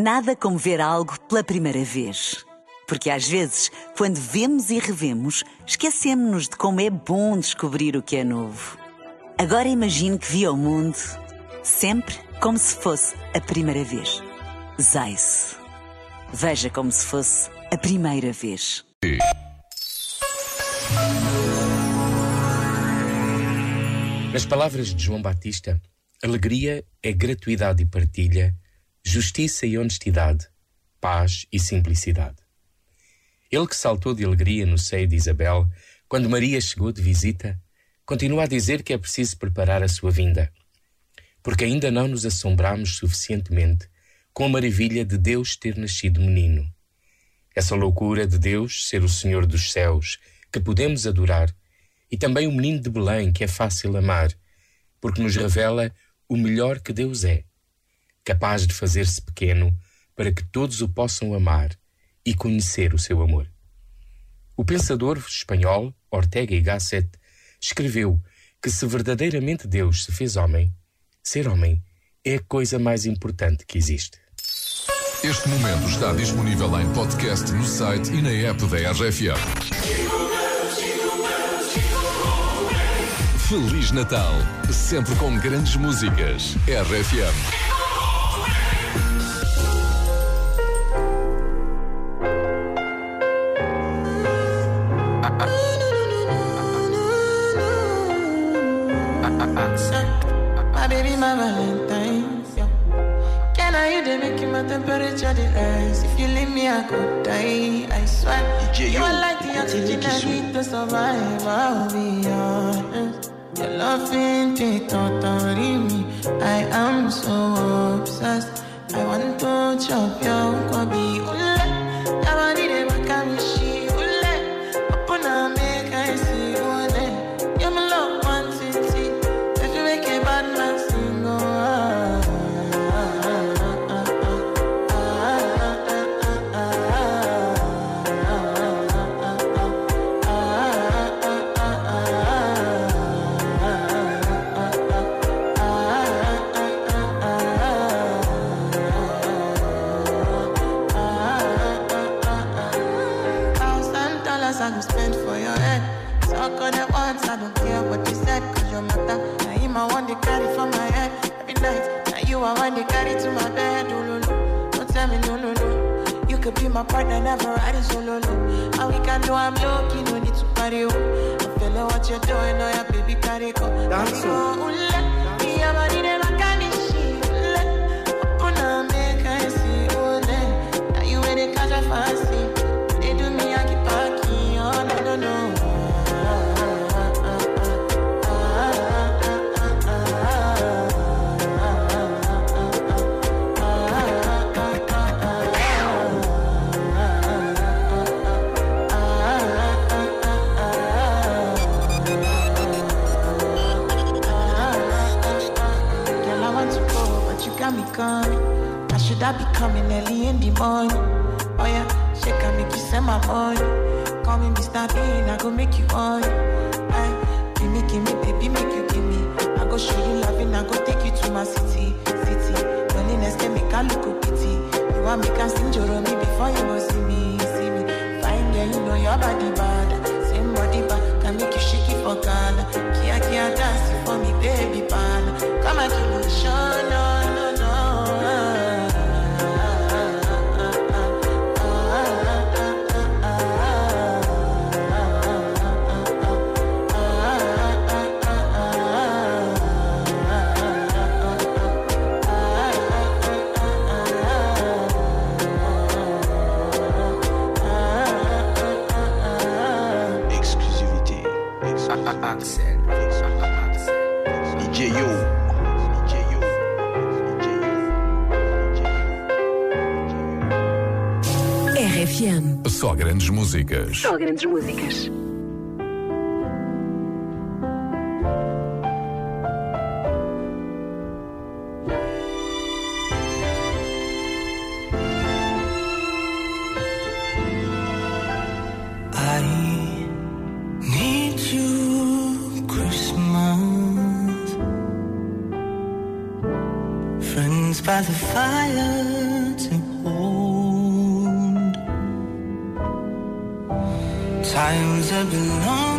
Nada como ver algo pela primeira vez. Porque às vezes, quando vemos e revemos, esquecemos-nos de como é bom descobrir o que é novo. Agora imagine que viu o mundo sempre como se fosse a primeira vez. Zais. Veja como se fosse a primeira vez. Nas palavras de João Batista, alegria é gratuidade e partilha justiça e honestidade, paz e simplicidade. Ele que saltou de alegria no seio de Isabel, quando Maria chegou de visita, continua a dizer que é preciso preparar a sua vinda, porque ainda não nos assombramos suficientemente com a maravilha de Deus ter nascido menino. Essa loucura de Deus ser o Senhor dos céus, que podemos adorar, e também o menino de Belém, que é fácil amar, porque nos revela o melhor que Deus é capaz de fazer-se pequeno para que todos o possam amar e conhecer o seu amor. O pensador espanhol Ortega y Gasset escreveu que se verdadeiramente Deus se fez homem, ser homem é a coisa mais importante que existe. Este momento está disponível em podcast no site e na app da RFM. Feliz Natal, sempre com grandes músicas. RFM. My baby, my Valentine. Can I you they make my temperature the rise? If you leave me, I could die. I swear. DJ, you are like the oxygen I need to survive. I'll be honest. Your ain't it totally me. I am so obsessed. I want to chop your kwabi. I go spend for your head. Talk on the once, I don't care what you said, cause your matter. Now him I want to carry for my head every night. Now you I want to carry to my bed. Oh, no, no. Don't tell me no, no, no. You could be my partner, never ride it solo, no. And we can do, I'm lucky, no need to party, oh. I'm feeling what you're doing, oh yeah, baby, carry go. Me, I'm should I be coming early in the morning? Oh yeah, shake and make you send my money. Call me Mr. Bean, I go make you on. Hey, give me, give me, baby, make you give me. I go show you loving, I go take you to my city, city. Loneliness can make a look pity. You want me can sing me before you go see me, see me. Fine girl, you know your body bad. Axel. DJ Yo. RFM. Só grandes músicas. Só grandes músicas. by the fire to hold. Times have been long.